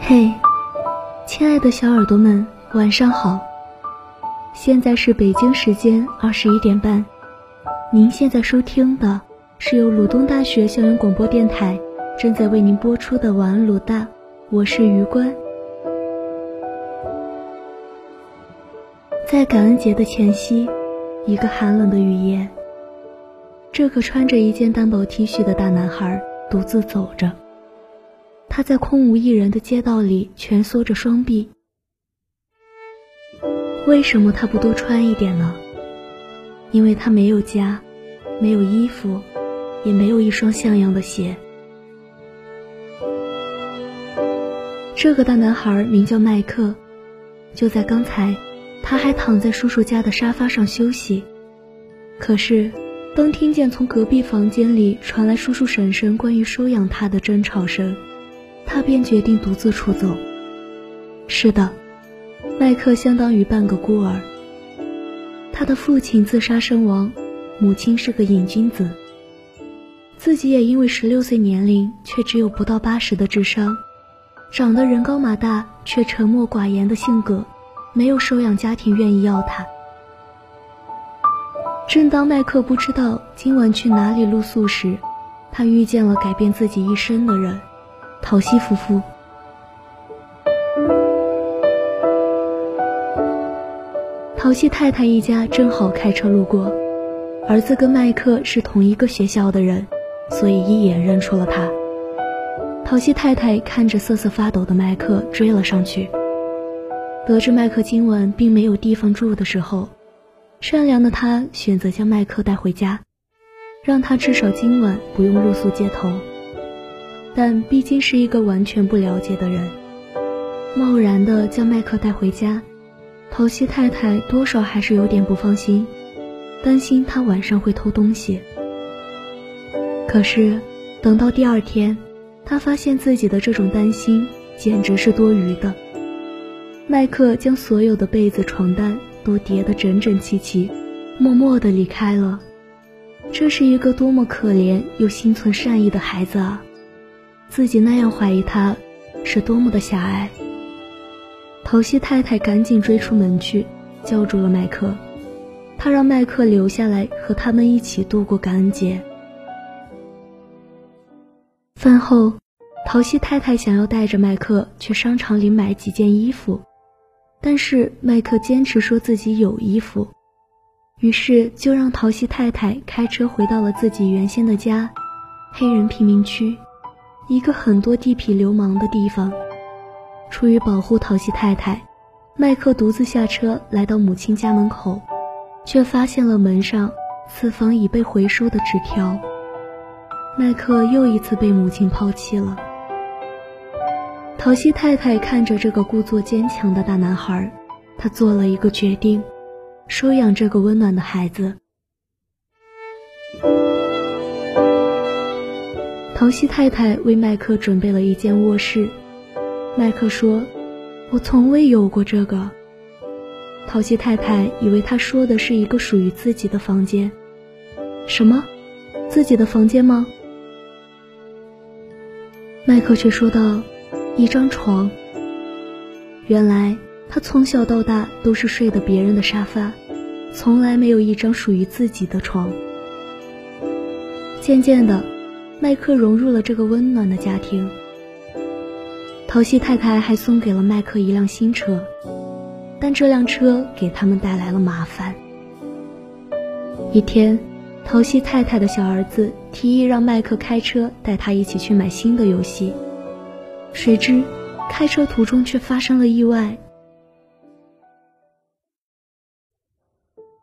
嘿，亲爱的小耳朵们，晚上好！现在是北京时间二十一点半，您现在收听的是由鲁东大学校园广播电台正在为您播出的晚安鲁大，我是余关。在感恩节的前夕，一个寒冷的雨夜，这个穿着一件单薄 T 恤的大男孩独自走着。他在空无一人的街道里蜷缩着双臂。为什么他不多穿一点呢？因为他没有家，没有衣服，也没有一双像样的鞋。这个大男孩名叫麦克，就在刚才。他还躺在叔叔家的沙发上休息，可是，当听见从隔壁房间里传来叔叔婶婶关于收养他的争吵声，他便决定独自出走。是的，麦克相当于半个孤儿。他的父亲自杀身亡，母亲是个瘾君子，自己也因为十六岁年龄却只有不到八十的智商，长得人高马大却沉默寡言的性格。没有收养家庭愿意要他。正当麦克不知道今晚去哪里露宿时，他遇见了改变自己一生的人——陶西夫妇。陶西太太一家正好开车路过，儿子跟麦克是同一个学校的人，所以一眼认出了他。陶西太太看着瑟瑟发抖的麦克，追了上去。得知麦克今晚并没有地方住的时候，善良的他选择将麦克带回家，让他至少今晚不用露宿街头。但毕竟是一个完全不了解的人，贸然的将麦克带回家，陶西太太多少还是有点不放心，担心他晚上会偷东西。可是等到第二天，他发现自己的这种担心简直是多余的。麦克将所有的被子、床单都叠得整整齐齐，默默地离开了。这是一个多么可怜又心存善意的孩子啊！自己那样怀疑他，是多么的狭隘。陶西太太赶紧追出门去，叫住了麦克。他让麦克留下来和他们一起度过感恩节。饭后，陶西太太想要带着麦克去商场里买几件衣服。但是麦克坚持说自己有衣服，于是就让陶西太太开车回到了自己原先的家——黑人贫民区，一个很多地痞流氓的地方。出于保护陶西太太，麦克独自下车来到母亲家门口，却发现了门上此房已被回收的纸条。麦克又一次被母亲抛弃了。陶西太太看着这个故作坚强的大男孩，她做了一个决定，收养这个温暖的孩子。陶西太太为麦克准备了一间卧室。麦克说：“我从未有过这个。”陶西太太以为他说的是一个属于自己的房间。什么？自己的房间吗？麦克却说道。一张床。原来他从小到大都是睡的别人的沙发，从来没有一张属于自己的床。渐渐的，麦克融入了这个温暖的家庭。陶西太太还送给了麦克一辆新车，但这辆车给他们带来了麻烦。一天，陶西太太的小儿子提议让麦克开车带他一起去买新的游戏。谁知，开车途中却发生了意外。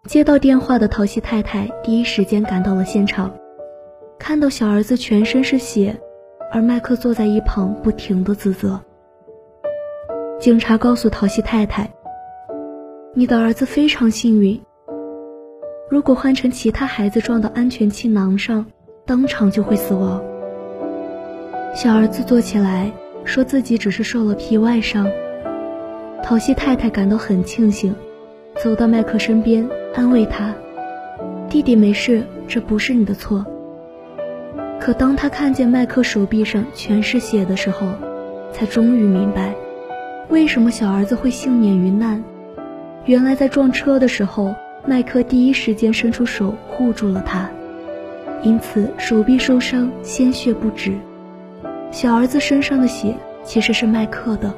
接到电话的陶西太太第一时间赶到了现场，看到小儿子全身是血，而麦克坐在一旁不停的自责。警察告诉陶西太太：“你的儿子非常幸运，如果换成其他孩子撞到安全气囊上，当场就会死亡。”小儿子坐起来。说自己只是受了皮外伤。陶西太太感到很庆幸，走到麦克身边安慰他：“弟弟没事，这不是你的错。可当他看见麦克手臂上全是血的时候，才终于明白，为什么小儿子会幸免于难。原来在撞车的时候，麦克第一时间伸出手护住了他，因此手臂受伤，鲜血不止。小儿子身上的血其实是麦克的。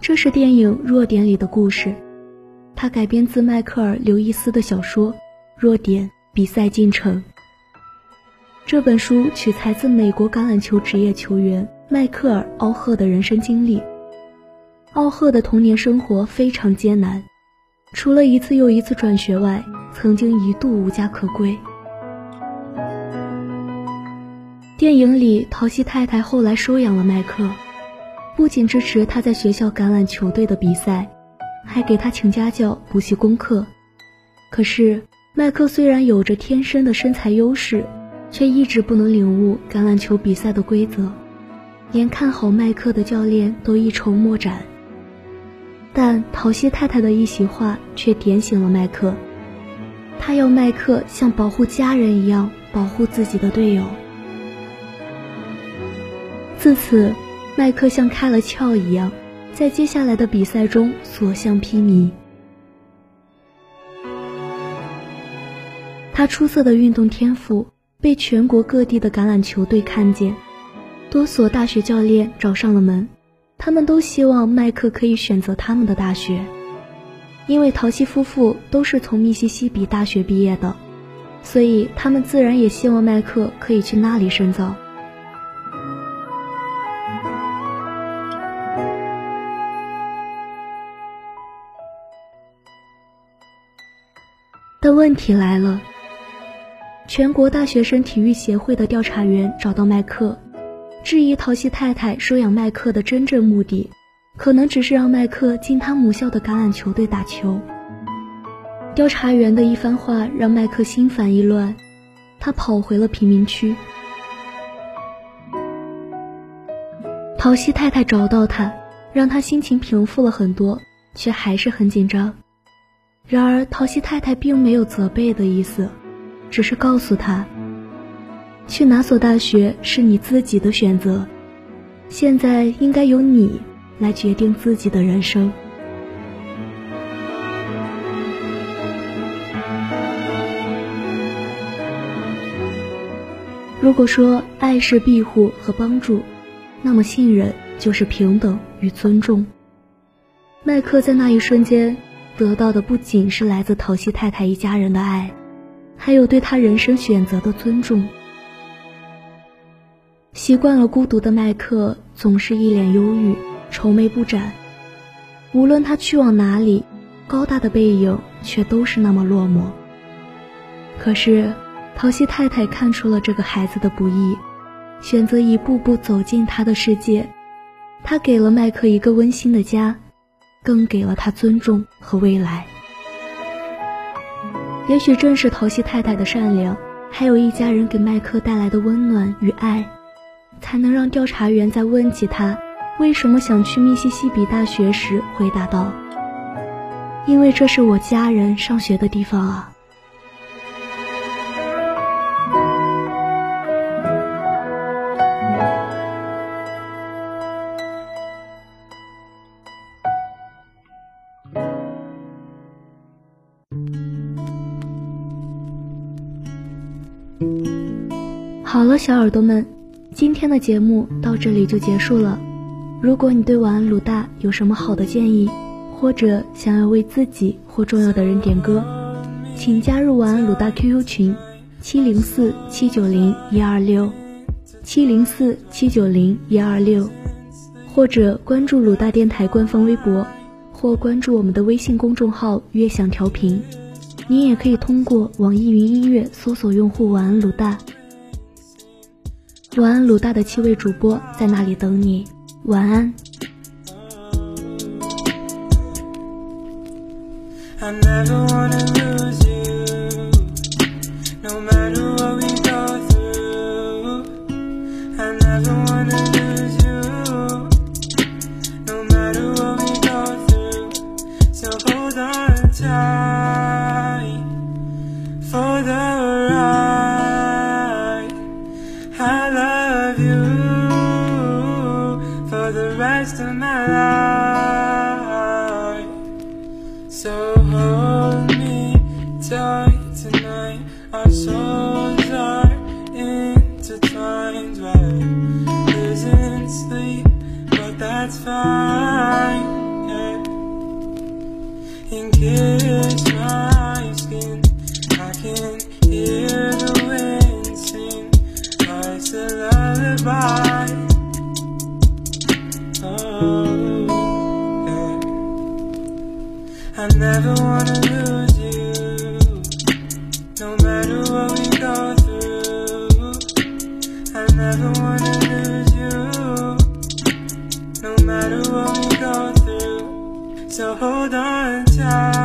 这是电影《弱点》里的故事，它改编自迈克尔·刘易斯的小说《弱点：比赛进程》。这本书取材自美国橄榄球职业球员迈克尔·奥赫的人生经历。奥赫的童年生活非常艰难，除了一次又一次转学外，曾经一度无家可归。电影里，陶西太太后来收养了麦克。不仅支持他在学校橄榄球队的比赛，还给他请家教补习功课。可是麦克虽然有着天生的身材优势，却一直不能领悟橄榄球比赛的规则，连看好麦克的教练都一筹莫展。但陶西太太的一席话却点醒了麦克，他要麦克像保护家人一样保护自己的队友。自此。麦克像开了窍一样，在接下来的比赛中所向披靡。他出色的运动天赋被全国各地的橄榄球队看见，多所大学教练找上了门，他们都希望麦克可以选择他们的大学，因为陶西夫妇都是从密西西比大学毕业的，所以他们自然也希望麦克可以去那里深造。但问题来了，全国大学生体育协会的调查员找到麦克，质疑陶西太太收养麦克的真正目的，可能只是让麦克进他母校的橄榄球队打球。调查员的一番话让麦克心烦意乱，他跑回了贫民区。陶西太太找到他，让他心情平复了很多，却还是很紧张。然而，陶西太太并没有责备的意思，只是告诉他：“去哪所大学是你自己的选择，现在应该由你来决定自己的人生。”如果说爱是庇护和帮助，那么信任就是平等与尊重。麦克在那一瞬间。得到的不仅是来自陶西太太一家人的爱，还有对他人生选择的尊重。习惯了孤独的麦克总是一脸忧郁，愁眉不展。无论他去往哪里，高大的背影却都是那么落寞。可是，陶西太太看出了这个孩子的不易，选择一步步走进他的世界。他给了麦克一个温馨的家。更给了他尊重和未来。也许正是陶西太太的善良，还有一家人给麦克带来的温暖与爱，才能让调查员在问起他为什么想去密西西比大学时，回答道：“因为这是我家人上学的地方啊。”好了，小耳朵们，今天的节目到这里就结束了。如果你对晚安鲁大有什么好的建议，或者想要为自己或重要的人点歌，请加入晚安鲁大 QQ 群：七零四七九零一二六，七零四七九零一二六，或者关注鲁大电台官方微博，或关注我们的微信公众号“悦享调频”。你也可以通过网易云音乐搜索用户“晚安鲁大”。晚安鲁大的七位主播在那里等你。晚安。Time intertwined. We're losing sleep, but that's fine. Yeah. And kiss my skin. I can hear the wind sing. Life's a lullaby. Oh, yeah. I never wanna lose Hold on tight.